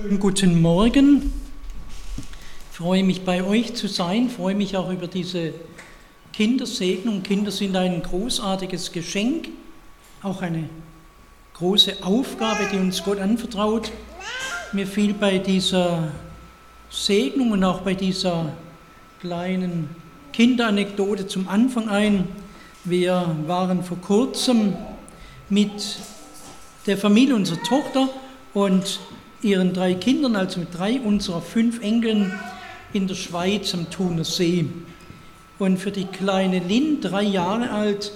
Schönen guten Morgen. Ich freue mich bei euch zu sein, ich freue mich auch über diese Kindersegnung. Kinder sind ein großartiges Geschenk, auch eine große Aufgabe, die uns Gott anvertraut. Mir fiel bei dieser Segnung und auch bei dieser kleinen Kinderanekdote zum Anfang ein. Wir waren vor kurzem mit der Familie unserer Tochter und ihren drei Kindern, also mit drei unserer fünf Enkeln, in der Schweiz am Thuner See. Und für die kleine Lynn, drei Jahre alt,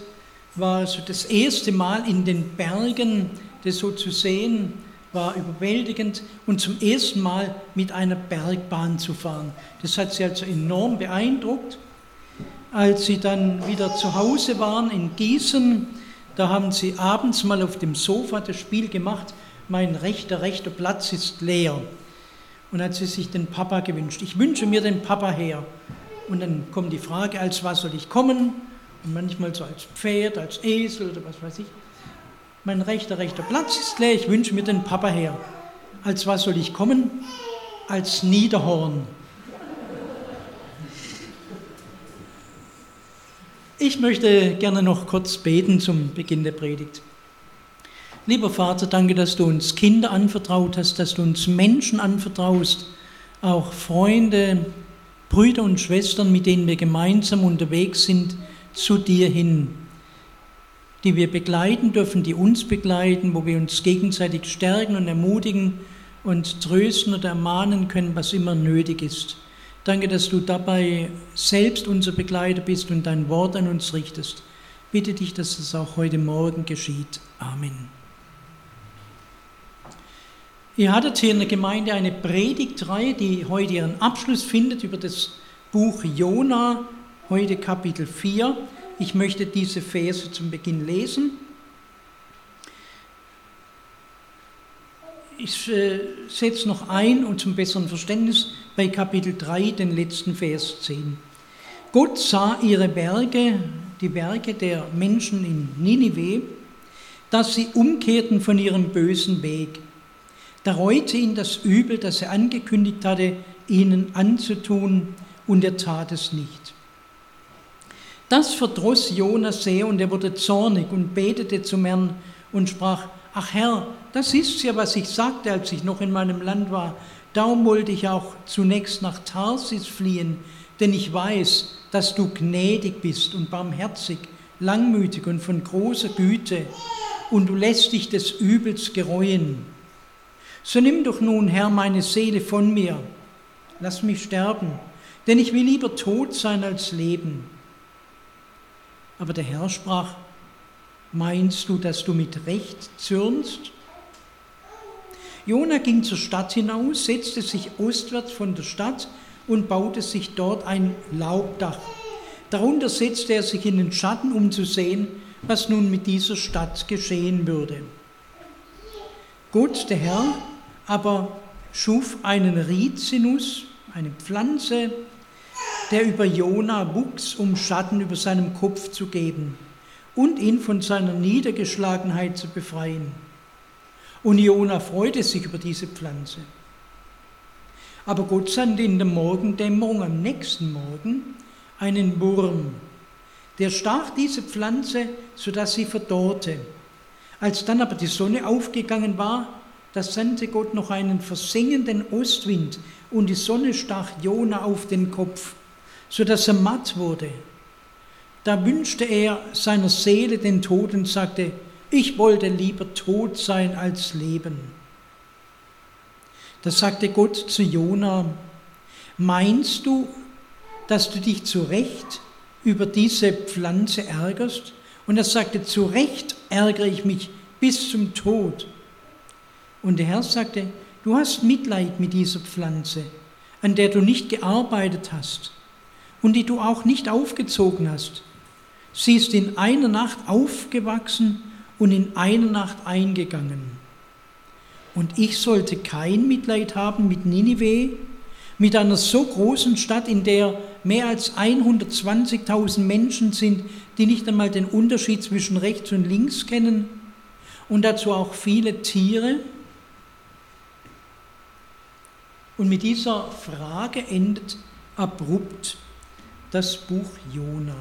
war so das erste Mal in den Bergen, das so zu sehen, war überwältigend und zum ersten Mal mit einer Bergbahn zu fahren. Das hat sie also enorm beeindruckt. Als sie dann wieder zu Hause waren in Gießen, da haben sie abends mal auf dem Sofa das Spiel gemacht, mein rechter, rechter Platz ist leer. Und hat sie sich den Papa gewünscht. Ich wünsche mir den Papa her. Und dann kommt die Frage, als was soll ich kommen? Und manchmal so als Pferd, als Esel oder was weiß ich. Mein rechter, rechter Platz ist leer, ich wünsche mir den Papa her. Als was soll ich kommen? Als Niederhorn. Ich möchte gerne noch kurz beten zum Beginn der Predigt. Lieber Vater, danke, dass du uns Kinder anvertraut hast, dass du uns Menschen anvertraust, auch Freunde, Brüder und Schwestern, mit denen wir gemeinsam unterwegs sind, zu dir hin, die wir begleiten dürfen, die uns begleiten, wo wir uns gegenseitig stärken und ermutigen und trösten oder ermahnen können, was immer nötig ist. Danke, dass du dabei selbst unser Begleiter bist und dein Wort an uns richtest. Bitte dich, dass es auch heute Morgen geschieht. Amen. Ihr hattet hier in der Gemeinde eine Predigtreihe, die heute ihren Abschluss findet über das Buch Jona, heute Kapitel 4. Ich möchte diese Verse zum Beginn lesen. Ich äh, setze noch ein und zum besseren Verständnis bei Kapitel 3 den letzten Vers 10. Gott sah ihre Werke, die Werke der Menschen in Ninive, dass sie umkehrten von ihrem bösen Weg da reute ihn das Übel, das er angekündigt hatte, ihnen anzutun, und er tat es nicht. Das verdross Jonas sehr und er wurde zornig und betete zum Herrn und sprach, ach Herr, das ist ja, was ich sagte, als ich noch in meinem Land war. Darum wollte ich auch zunächst nach Tarsis fliehen, denn ich weiß, dass du gnädig bist und barmherzig, langmütig und von großer Güte, und du lässt dich des Übels gereuen. So nimm doch nun, Herr, meine Seele von mir, lass mich sterben, denn ich will lieber tot sein als leben. Aber der Herr sprach, meinst du, dass du mit Recht zürnst? Jona ging zur Stadt hinaus, setzte sich ostwärts von der Stadt und baute sich dort ein Laubdach. Darunter setzte er sich in den Schatten, um zu sehen, was nun mit dieser Stadt geschehen würde. Gott, der Herr, aber schuf einen Rizinus, eine Pflanze, der über Jona wuchs, um Schatten über seinem Kopf zu geben und ihn von seiner Niedergeschlagenheit zu befreien. Und Jona freute sich über diese Pflanze. Aber Gott sandte in der Morgendämmerung am nächsten Morgen einen Wurm, der stach diese Pflanze, sodass sie verdorrte. Als dann aber die Sonne aufgegangen war, da sandte Gott noch einen versengenden Ostwind und die Sonne stach Jona auf den Kopf, so dass er matt wurde. Da wünschte er seiner Seele den Tod und sagte, ich wollte lieber tot sein als leben. Da sagte Gott zu Jona, meinst du, dass du dich zu Recht über diese Pflanze ärgerst? Und er sagte, zu Recht ärgere ich mich bis zum Tod. Und der Herr sagte, du hast Mitleid mit dieser Pflanze, an der du nicht gearbeitet hast und die du auch nicht aufgezogen hast. Sie ist in einer Nacht aufgewachsen und in einer Nacht eingegangen. Und ich sollte kein Mitleid haben mit Ninive, mit einer so großen Stadt, in der mehr als 120.000 Menschen sind, die nicht einmal den Unterschied zwischen rechts und links kennen und dazu auch viele Tiere. Und mit dieser Frage endet abrupt das Buch Jona.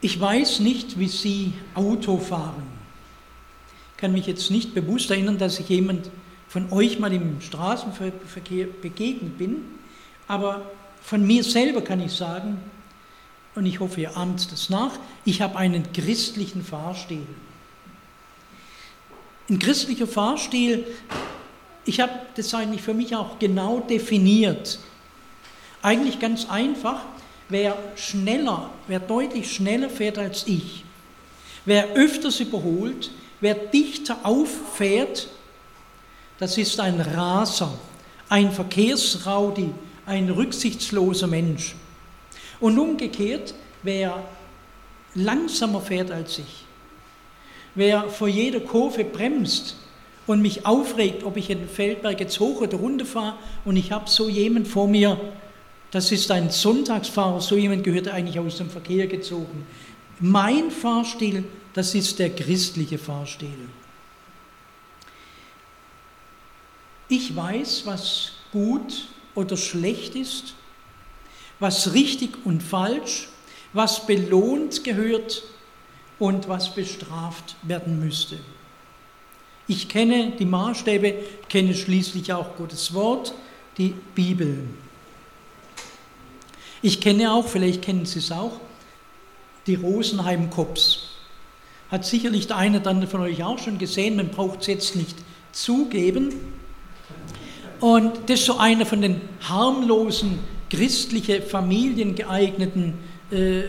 Ich weiß nicht, wie Sie Auto fahren. Ich kann mich jetzt nicht bewusst erinnern, dass ich jemand von euch mal im Straßenverkehr begegnet bin, aber von mir selber kann ich sagen, und ich hoffe, ihr ahmt das nach, ich habe einen christlichen Fahrstil. Ein christlicher Fahrstil, ich habe das eigentlich für mich auch genau definiert. Eigentlich ganz einfach, wer schneller, wer deutlich schneller fährt als ich, wer öfters überholt, wer dichter auffährt, das ist ein Raser, ein Verkehrsraudi, ein rücksichtsloser Mensch. Und umgekehrt, wer langsamer fährt als ich, wer vor jeder Kurve bremst und mich aufregt, ob ich in den Feldberg jetzt hoch oder runter fahre und ich habe so jemand vor mir, das ist ein Sonntagsfahrer, so jemand gehört eigentlich aus dem Verkehr gezogen. Mein Fahrstil, das ist der christliche Fahrstil. Ich weiß, was gut oder schlecht ist, was richtig und falsch, was belohnt gehört und was bestraft werden müsste. Ich kenne die Maßstäbe, kenne schließlich auch Gottes Wort, die Bibel. Ich kenne auch, vielleicht kennen Sie es auch, die Rosenheim-Cops. Hat sicherlich der eine andere von euch auch schon gesehen, man braucht es jetzt nicht zugeben. Und das ist so eine von den harmlosen, christliche Familien geeigneten äh,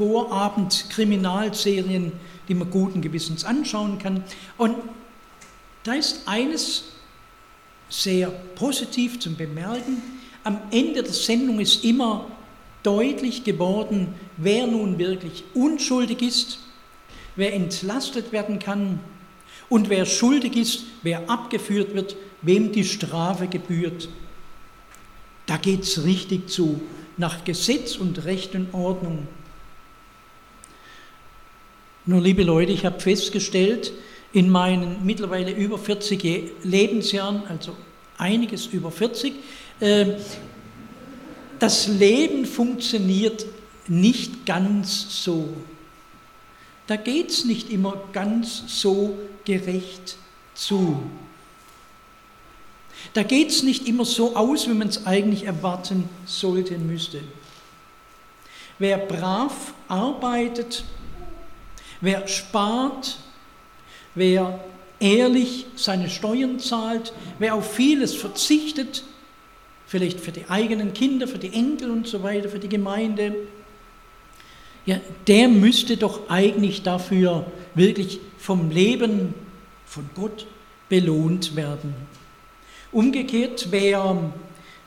Vorabend-Kriminalserien, die man guten Gewissens anschauen kann. Und da ist eines sehr positiv zum Bemerken, am Ende der Sendung ist immer deutlich geworden, wer nun wirklich unschuldig ist, wer entlastet werden kann und wer schuldig ist, wer abgeführt wird, wem die Strafe gebührt. Da geht es richtig zu, nach Gesetz und Recht und Ordnung. Nur liebe Leute, ich habe festgestellt, in meinen mittlerweile über 40 Lebensjahren, also einiges über 40, ähm, das Leben funktioniert nicht ganz so. Da geht es nicht immer ganz so gerecht zu. Da geht es nicht immer so aus, wie man es eigentlich erwarten sollte, müsste. Wer brav arbeitet, wer spart, wer ehrlich seine Steuern zahlt, wer auf vieles verzichtet, vielleicht für die eigenen Kinder, für die Enkel und so weiter, für die Gemeinde. Ja, der müsste doch eigentlich dafür wirklich vom Leben von Gott belohnt werden. Umgekehrt, wer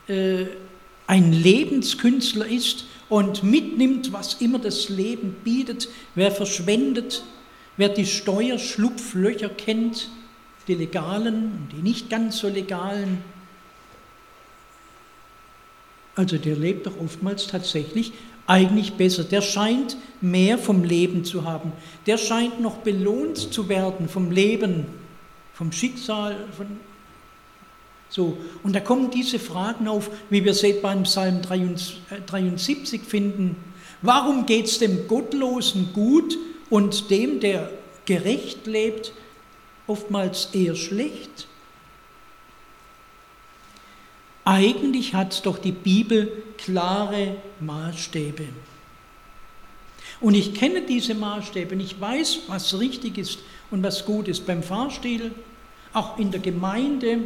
äh, ein Lebenskünstler ist und mitnimmt, was immer das Leben bietet, wer verschwendet, wer die Steuerschlupflöcher kennt, die legalen und die nicht ganz so legalen, also der lebt doch oftmals tatsächlich eigentlich besser. Der scheint mehr vom Leben zu haben. Der scheint noch belohnt zu werden vom Leben, vom Schicksal, von so. Und da kommen diese Fragen auf, wie wir es beim Psalm 73 finden. Warum geht es dem Gottlosen gut und dem, der gerecht lebt, oftmals eher schlecht? Eigentlich hat doch die Bibel klare Maßstäbe. Und ich kenne diese Maßstäbe und ich weiß, was richtig ist und was gut ist beim Fahrstil, auch in der Gemeinde.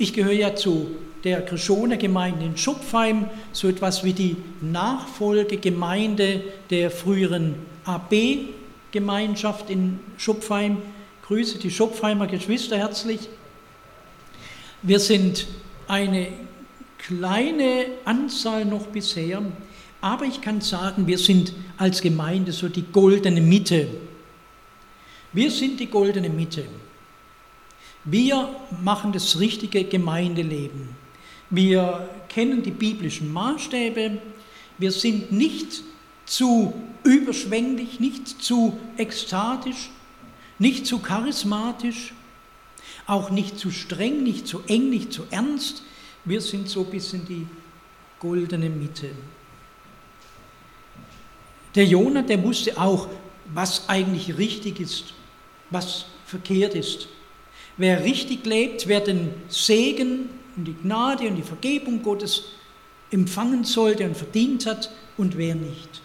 Ich gehöre ja zu der Krischoner Gemeinde in Schupfheim, so etwas wie die Nachfolgegemeinde der früheren AB-Gemeinschaft in Schupfheim. Grüße die Schupfheimer Geschwister herzlich. Wir sind eine kleine Anzahl noch bisher, aber ich kann sagen, wir sind als Gemeinde so die goldene Mitte. Wir sind die goldene Mitte. Wir machen das richtige Gemeindeleben. Wir kennen die biblischen Maßstäbe. Wir sind nicht zu überschwänglich, nicht zu ekstatisch, nicht zu charismatisch, auch nicht zu streng, nicht zu eng, nicht zu ernst. Wir sind so bis in die goldene Mitte. Der Jonah, der wusste auch, was eigentlich richtig ist, was verkehrt ist. Wer richtig lebt, wer den Segen und die Gnade und die Vergebung Gottes empfangen sollte und verdient hat und wer nicht.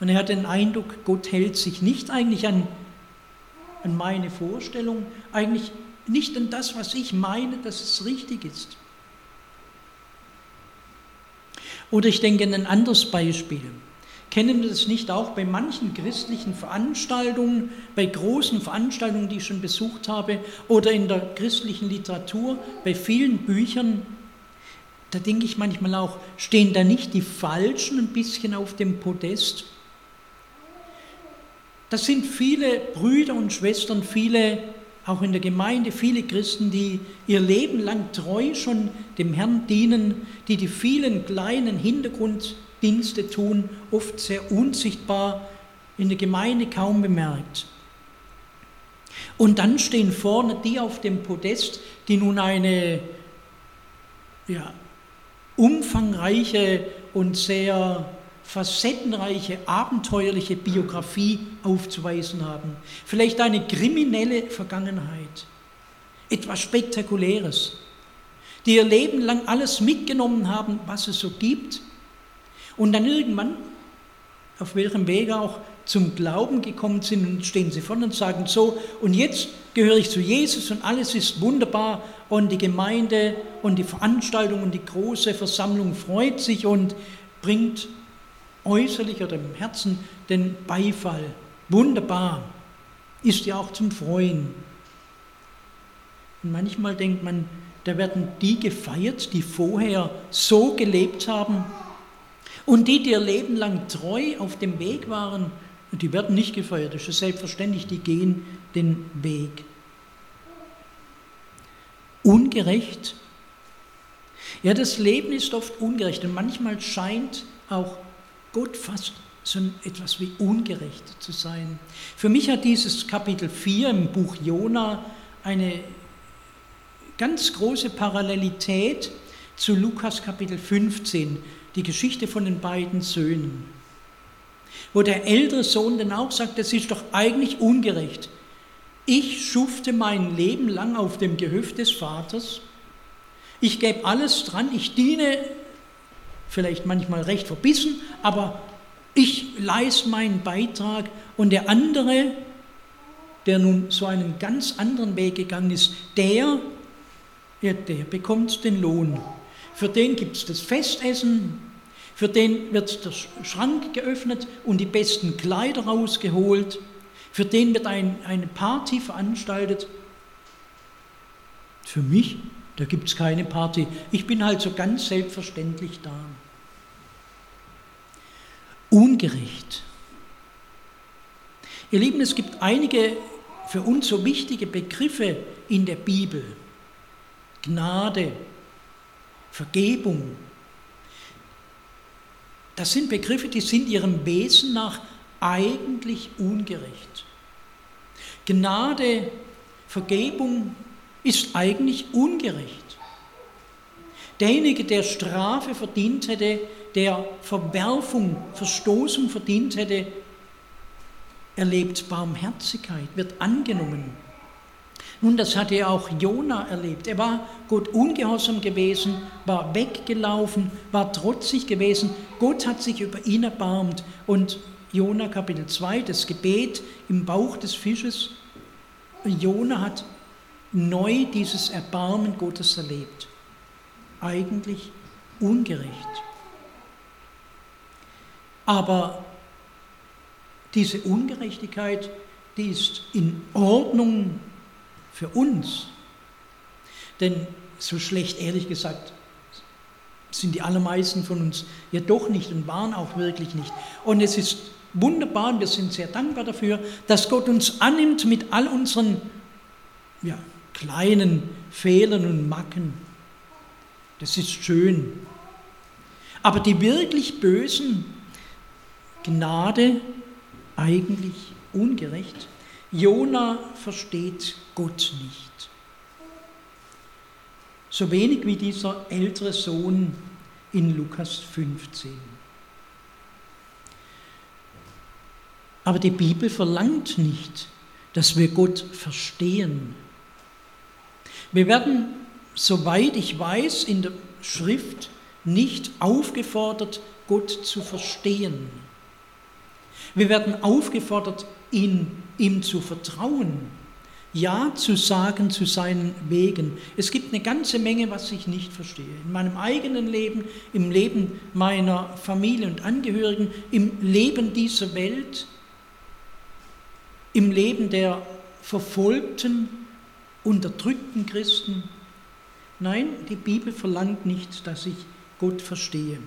Und er hat den Eindruck, Gott hält sich nicht eigentlich an, an meine Vorstellung, eigentlich nicht an das, was ich meine, dass es richtig ist. Oder ich denke an ein anderes Beispiel. Kennen wir das nicht auch bei manchen christlichen Veranstaltungen, bei großen Veranstaltungen, die ich schon besucht habe, oder in der christlichen Literatur, bei vielen Büchern? Da denke ich manchmal auch, stehen da nicht die Falschen ein bisschen auf dem Podest? Das sind viele Brüder und Schwestern, viele auch in der Gemeinde, viele Christen, die ihr Leben lang treu schon dem Herrn dienen, die die vielen kleinen Hintergrunddienste tun, oft sehr unsichtbar, in der Gemeinde kaum bemerkt. Und dann stehen vorne die auf dem Podest, die nun eine ja, umfangreiche und sehr facettenreiche, abenteuerliche Biografie aufzuweisen haben. Vielleicht eine kriminelle Vergangenheit, etwas Spektakuläres, die ihr Leben lang alles mitgenommen haben, was es so gibt, und dann irgendwann, auf welchem Weg auch, zum Glauben gekommen sind und stehen sie vorne und sagen so, und jetzt gehöre ich zu Jesus und alles ist wunderbar und die Gemeinde und die Veranstaltung und die große Versammlung freut sich und bringt äußerlich oder im Herzen den Beifall. Wunderbar. Ist ja auch zum Freuen. Und manchmal denkt man, da werden die gefeiert, die vorher so gelebt haben. Und die, die ihr Leben lang treu auf dem Weg waren, die werden nicht gefeiert. Das ist selbstverständlich, die gehen den Weg. Ungerecht. Ja, das Leben ist oft ungerecht und manchmal scheint auch Gott fast so etwas wie ungerecht zu sein. Für mich hat dieses Kapitel 4 im Buch Jona eine ganz große Parallelität zu Lukas Kapitel 15, die Geschichte von den beiden Söhnen. Wo der ältere Sohn dann auch sagt, das ist doch eigentlich ungerecht. Ich schufte mein Leben lang auf dem Gehöft des Vaters. Ich gebe alles dran, ich diene vielleicht manchmal recht verbissen, aber ich leiste meinen Beitrag und der andere, der nun so einen ganz anderen Weg gegangen ist, der, ja, der bekommt den Lohn. Für den gibt es das Festessen, für den wird der Schrank geöffnet und die besten Kleider rausgeholt, für den wird ein, eine Party veranstaltet. Für mich, da gibt es keine Party. Ich bin halt so ganz selbstverständlich da ungerecht. Ihr Lieben, es gibt einige für uns so wichtige Begriffe in der Bibel. Gnade, Vergebung. Das sind Begriffe, die sind ihrem Wesen nach eigentlich ungerecht. Gnade, Vergebung ist eigentlich ungerecht. Derjenige, der Strafe verdient hätte, der Verwerfung, Verstoßung verdient hätte, erlebt Barmherzigkeit, wird angenommen. Nun, das hatte auch Jona erlebt. Er war Gott ungehorsam gewesen, war weggelaufen, war trotzig gewesen. Gott hat sich über ihn erbarmt. Und Jona Kapitel 2, das Gebet im Bauch des Fisches. Jona hat neu dieses Erbarmen Gottes erlebt. Eigentlich ungerecht. Aber diese Ungerechtigkeit, die ist in Ordnung für uns. Denn so schlecht, ehrlich gesagt, sind die allermeisten von uns ja doch nicht und waren auch wirklich nicht. Und es ist wunderbar und wir sind sehr dankbar dafür, dass Gott uns annimmt mit all unseren ja, kleinen Fehlern und Macken. Das ist schön. Aber die wirklich Bösen, Gnade eigentlich ungerecht. Jona versteht Gott nicht. So wenig wie dieser ältere Sohn in Lukas 15. Aber die Bibel verlangt nicht, dass wir Gott verstehen. Wir werden, soweit ich weiß, in der Schrift nicht aufgefordert, Gott zu verstehen. Wir werden aufgefordert, ihn, ihm zu vertrauen, Ja zu sagen zu seinen Wegen. Es gibt eine ganze Menge, was ich nicht verstehe. In meinem eigenen Leben, im Leben meiner Familie und Angehörigen, im Leben dieser Welt, im Leben der verfolgten, unterdrückten Christen. Nein, die Bibel verlangt nicht, dass ich Gott verstehe,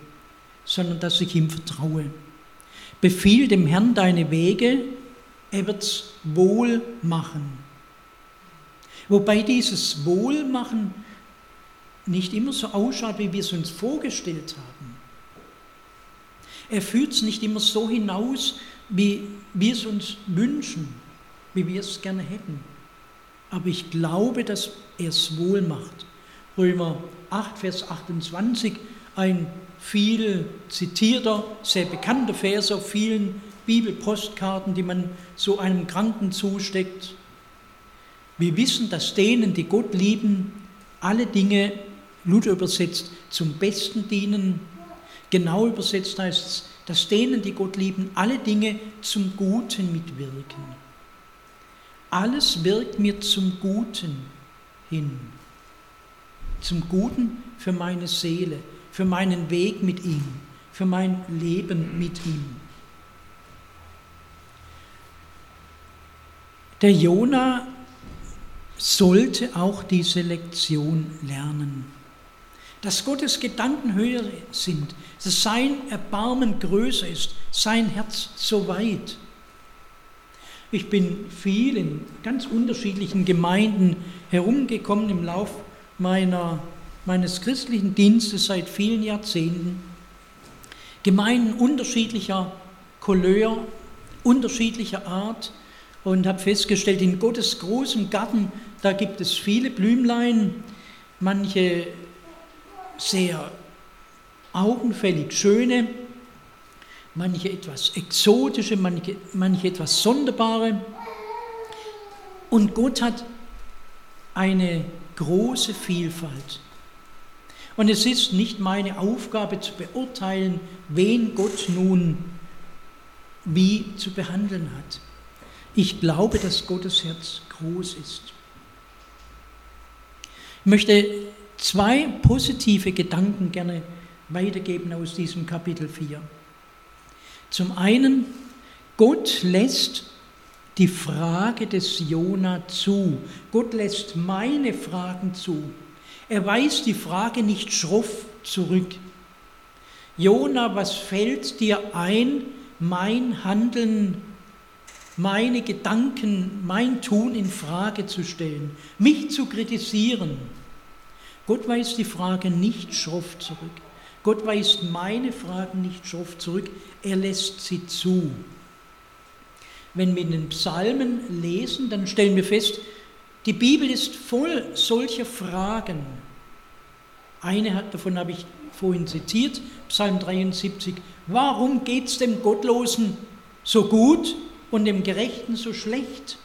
sondern dass ich ihm vertraue. Befiehl dem Herrn deine Wege, er wird es wohl machen. Wobei dieses Wohlmachen nicht immer so ausschaut, wie wir es uns vorgestellt haben. Er führt es nicht immer so hinaus, wie wir es uns wünschen, wie wir es gerne hätten. Aber ich glaube, dass er es wohl macht. Römer 8, Vers 28, ein viel zitierter, sehr bekannter Vers auf vielen Bibelpostkarten, die man so einem Kranken zusteckt. Wir wissen, dass denen, die Gott lieben, alle Dinge, Luther übersetzt, zum Besten dienen. Genau übersetzt heißt es, dass denen, die Gott lieben, alle Dinge zum Guten mitwirken. Alles wirkt mir zum Guten hin. Zum Guten für meine Seele, für meinen Weg mit ihm, für mein Leben mit ihm. Der Jona sollte auch diese Lektion lernen. Dass Gottes Gedanken höher sind, dass sein Erbarmen größer ist, sein Herz so weit. Ich bin viel in ganz unterschiedlichen Gemeinden herumgekommen im Lauf meiner, meines christlichen Dienstes seit vielen Jahrzehnten. Gemeinden unterschiedlicher Couleur, unterschiedlicher Art und habe festgestellt, in Gottes großem Garten, da gibt es viele Blümlein, manche sehr augenfällig schöne, manche etwas exotische, manche, manche etwas sonderbare. Und Gott hat eine große Vielfalt. Und es ist nicht meine Aufgabe zu beurteilen, wen Gott nun wie zu behandeln hat. Ich glaube, dass Gottes Herz groß ist. Ich möchte zwei positive Gedanken gerne weitergeben aus diesem Kapitel 4. Zum einen, Gott lässt die Frage des Jona zu. Gott lässt meine Fragen zu. Er weist die Frage nicht schroff zurück. Jona, was fällt dir ein, mein Handeln, meine Gedanken, mein Tun in Frage zu stellen, mich zu kritisieren? Gott weist die Frage nicht schroff zurück. Gott weist meine Fragen nicht schroff zurück, er lässt sie zu. Wenn wir den Psalmen lesen, dann stellen wir fest, die Bibel ist voll solcher Fragen. Eine davon habe ich vorhin zitiert, Psalm 73. Warum geht es dem Gottlosen so gut und dem Gerechten so schlecht?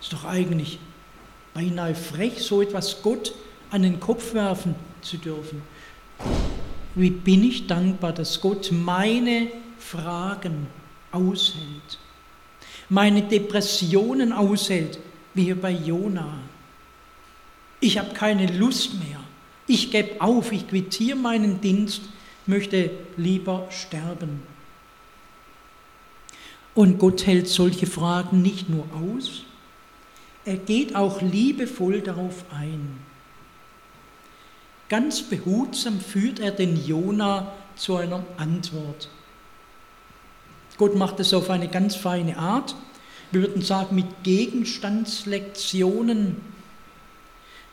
Ist doch eigentlich beinahe frech, so etwas Gott an den Kopf werfen zu dürfen. Wie bin ich dankbar, dass Gott meine Fragen aushält, meine Depressionen aushält, wie hier bei Jona. Ich habe keine Lust mehr. Ich gebe auf, ich quittiere meinen Dienst, möchte lieber sterben. Und Gott hält solche Fragen nicht nur aus, er geht auch liebevoll darauf ein. Ganz behutsam führt er den Jona zu einer Antwort. Gott macht es auf eine ganz feine Art. Wir würden sagen, mit Gegenstandslektionen,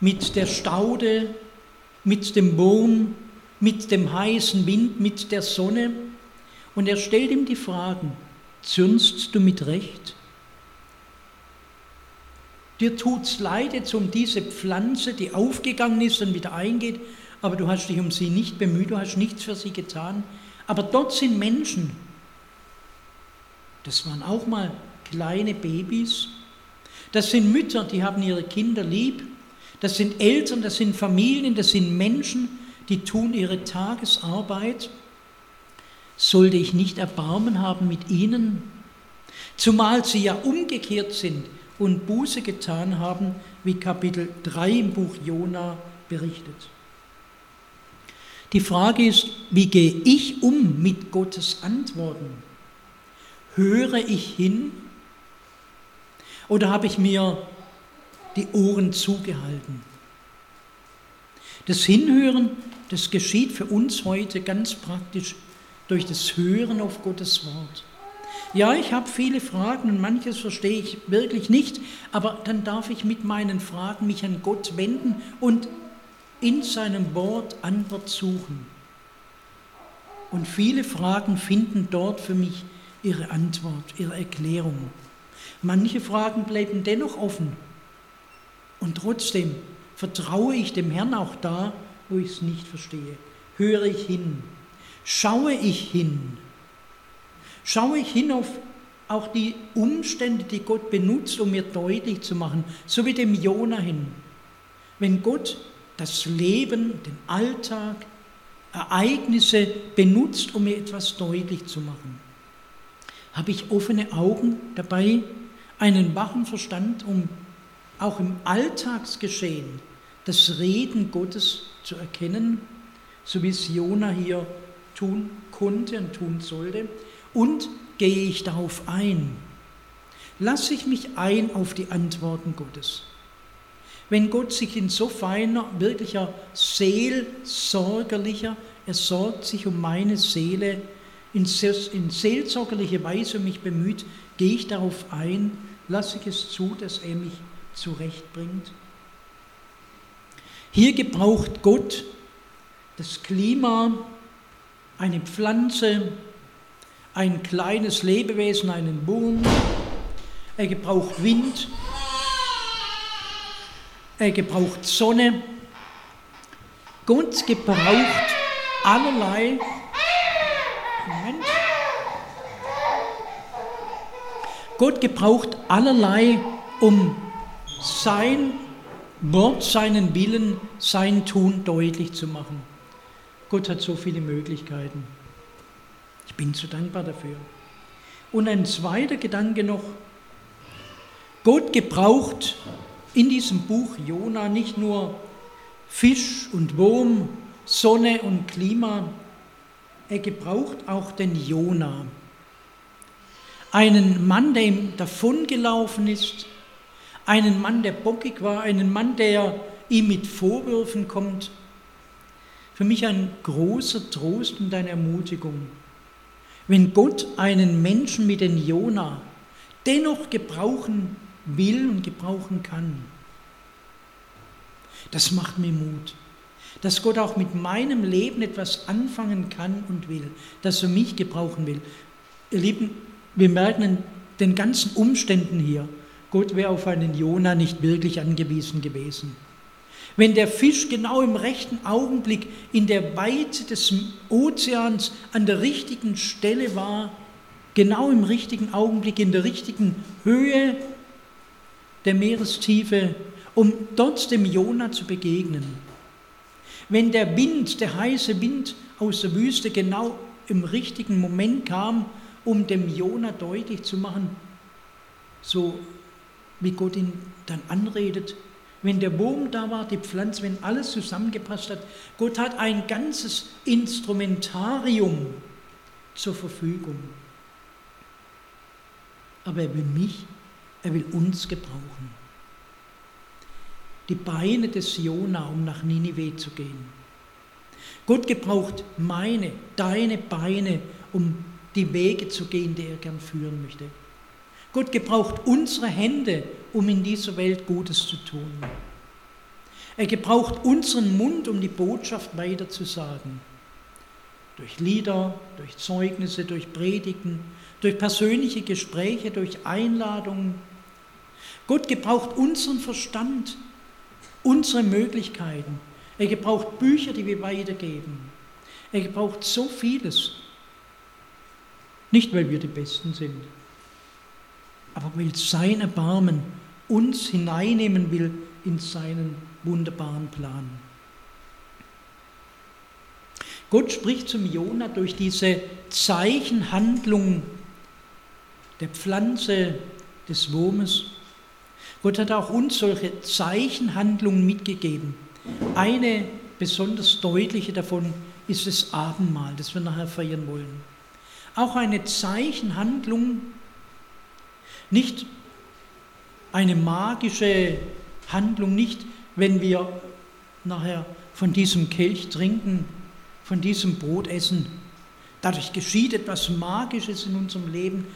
mit der Staude, mit dem Wurm, mit dem heißen Wind, mit der Sonne. Und er stellt ihm die Fragen, zürnst du mit Recht? Dir tut's leid jetzt um diese Pflanze, die aufgegangen ist und wieder eingeht, aber du hast dich um sie nicht bemüht, du hast nichts für sie getan. Aber dort sind Menschen, das waren auch mal kleine Babys, das sind Mütter, die haben ihre Kinder lieb, das sind Eltern, das sind Familien, das sind Menschen, die tun ihre Tagesarbeit. Sollte ich nicht Erbarmen haben mit ihnen? Zumal sie ja umgekehrt sind und Buße getan haben, wie Kapitel 3 im Buch Jona berichtet. Die Frage ist, wie gehe ich um mit Gottes Antworten? Höre ich hin oder habe ich mir die Ohren zugehalten? Das Hinhören, das geschieht für uns heute ganz praktisch durch das Hören auf Gottes Wort. Ja, ich habe viele Fragen und manches verstehe ich wirklich nicht, aber dann darf ich mit meinen Fragen mich an Gott wenden und in seinem Wort Antwort suchen. Und viele Fragen finden dort für mich ihre Antwort, ihre Erklärung. Manche Fragen bleiben dennoch offen. Und trotzdem vertraue ich dem Herrn auch da, wo ich es nicht verstehe. Höre ich hin, schaue ich hin schaue ich hin auf auch die Umstände, die Gott benutzt, um mir deutlich zu machen, so wie dem Jona hin. Wenn Gott das Leben, den Alltag, Ereignisse benutzt, um mir etwas deutlich zu machen, habe ich offene Augen dabei, einen wachen Verstand, um auch im Alltagsgeschehen das Reden Gottes zu erkennen, so wie es Jona hier tun konnte und tun sollte. Und gehe ich darauf ein? Lasse ich mich ein auf die Antworten Gottes? Wenn Gott sich in so feiner, wirklicher seelsorgerlicher, er sorgt sich um meine Seele, in, in seelsorgerliche Weise mich bemüht, gehe ich darauf ein, lasse ich es zu, dass er mich zurechtbringt? Hier gebraucht Gott das Klima, eine Pflanze, ein kleines Lebewesen, einen Wurm. Er gebraucht Wind. Er gebraucht Sonne. Gott gebraucht allerlei. Moment. Gott gebraucht allerlei, um sein Wort, seinen Willen, sein Tun deutlich zu machen. Gott hat so viele Möglichkeiten. Ich bin zu dankbar dafür. Und ein zweiter Gedanke noch. Gott gebraucht in diesem Buch Jona nicht nur Fisch und Wurm, Sonne und Klima, er gebraucht auch den Jona. Einen Mann, der ihm davongelaufen ist, einen Mann, der bockig war, einen Mann, der ihm mit Vorwürfen kommt. Für mich ein großer Trost und eine Ermutigung. Wenn Gott einen Menschen mit den Jona dennoch gebrauchen will und gebrauchen kann, das macht mir Mut. Dass Gott auch mit meinem Leben etwas anfangen kann und will, dass er mich gebrauchen will. Ihr Lieben, wir merken in den ganzen Umständen hier, Gott wäre auf einen Jona nicht wirklich angewiesen gewesen. Wenn der Fisch genau im rechten Augenblick in der Weite des Ozeans an der richtigen Stelle war, genau im richtigen Augenblick, in der richtigen Höhe der Meerestiefe, um dort dem Jona zu begegnen. Wenn der Wind, der heiße Wind aus der Wüste genau im richtigen Moment kam, um dem Jona deutlich zu machen, so wie Gott ihn dann anredet, wenn der Wurm da war, die Pflanze, wenn alles zusammengepasst hat. Gott hat ein ganzes Instrumentarium zur Verfügung. Aber er will mich, er will uns gebrauchen. Die Beine des Jona, um nach Ninive zu gehen. Gott gebraucht meine, deine Beine, um die Wege zu gehen, die er gern führen möchte. Gott gebraucht unsere Hände, um in dieser Welt Gutes zu tun. Er gebraucht unseren Mund, um die Botschaft weiterzusagen. durch Lieder, durch Zeugnisse, durch Predigen, durch persönliche Gespräche, durch Einladungen. Gott gebraucht unseren Verstand, unsere Möglichkeiten. Er gebraucht Bücher, die wir weitergeben. Er gebraucht so vieles. Nicht, weil wir die Besten sind, aber weil sein Erbarmen uns hineinnehmen will in seinen wunderbaren Plan. Gott spricht zum Jona durch diese Zeichenhandlung der Pflanze des Wurmes. Gott hat auch uns solche Zeichenhandlungen mitgegeben. Eine besonders deutliche davon ist das Abendmahl, das wir nachher feiern wollen. Auch eine Zeichenhandlung, nicht eine magische Handlung, nicht wenn wir nachher von diesem Kelch trinken, von diesem Brot essen. Dadurch geschieht etwas Magisches in unserem Leben,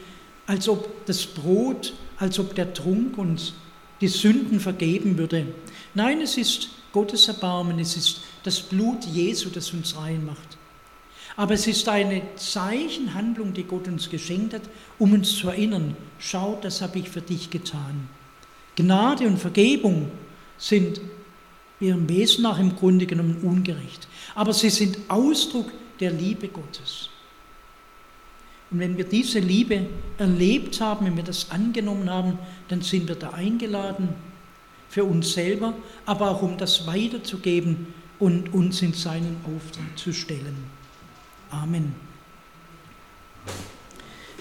als ob das Brot, als ob der Trunk uns die Sünden vergeben würde. Nein, es ist Gottes Erbarmen, es ist das Blut Jesu, das uns rein macht. Aber es ist eine Zeichenhandlung, die Gott uns geschenkt hat, um uns zu erinnern, schau, das habe ich für dich getan. Gnade und Vergebung sind ihrem Wesen nach im Grunde genommen ungerecht. Aber sie sind Ausdruck der Liebe Gottes. Und wenn wir diese Liebe erlebt haben, wenn wir das angenommen haben, dann sind wir da eingeladen für uns selber, aber auch um das weiterzugeben und uns in seinen Auftrag zu stellen. Amen.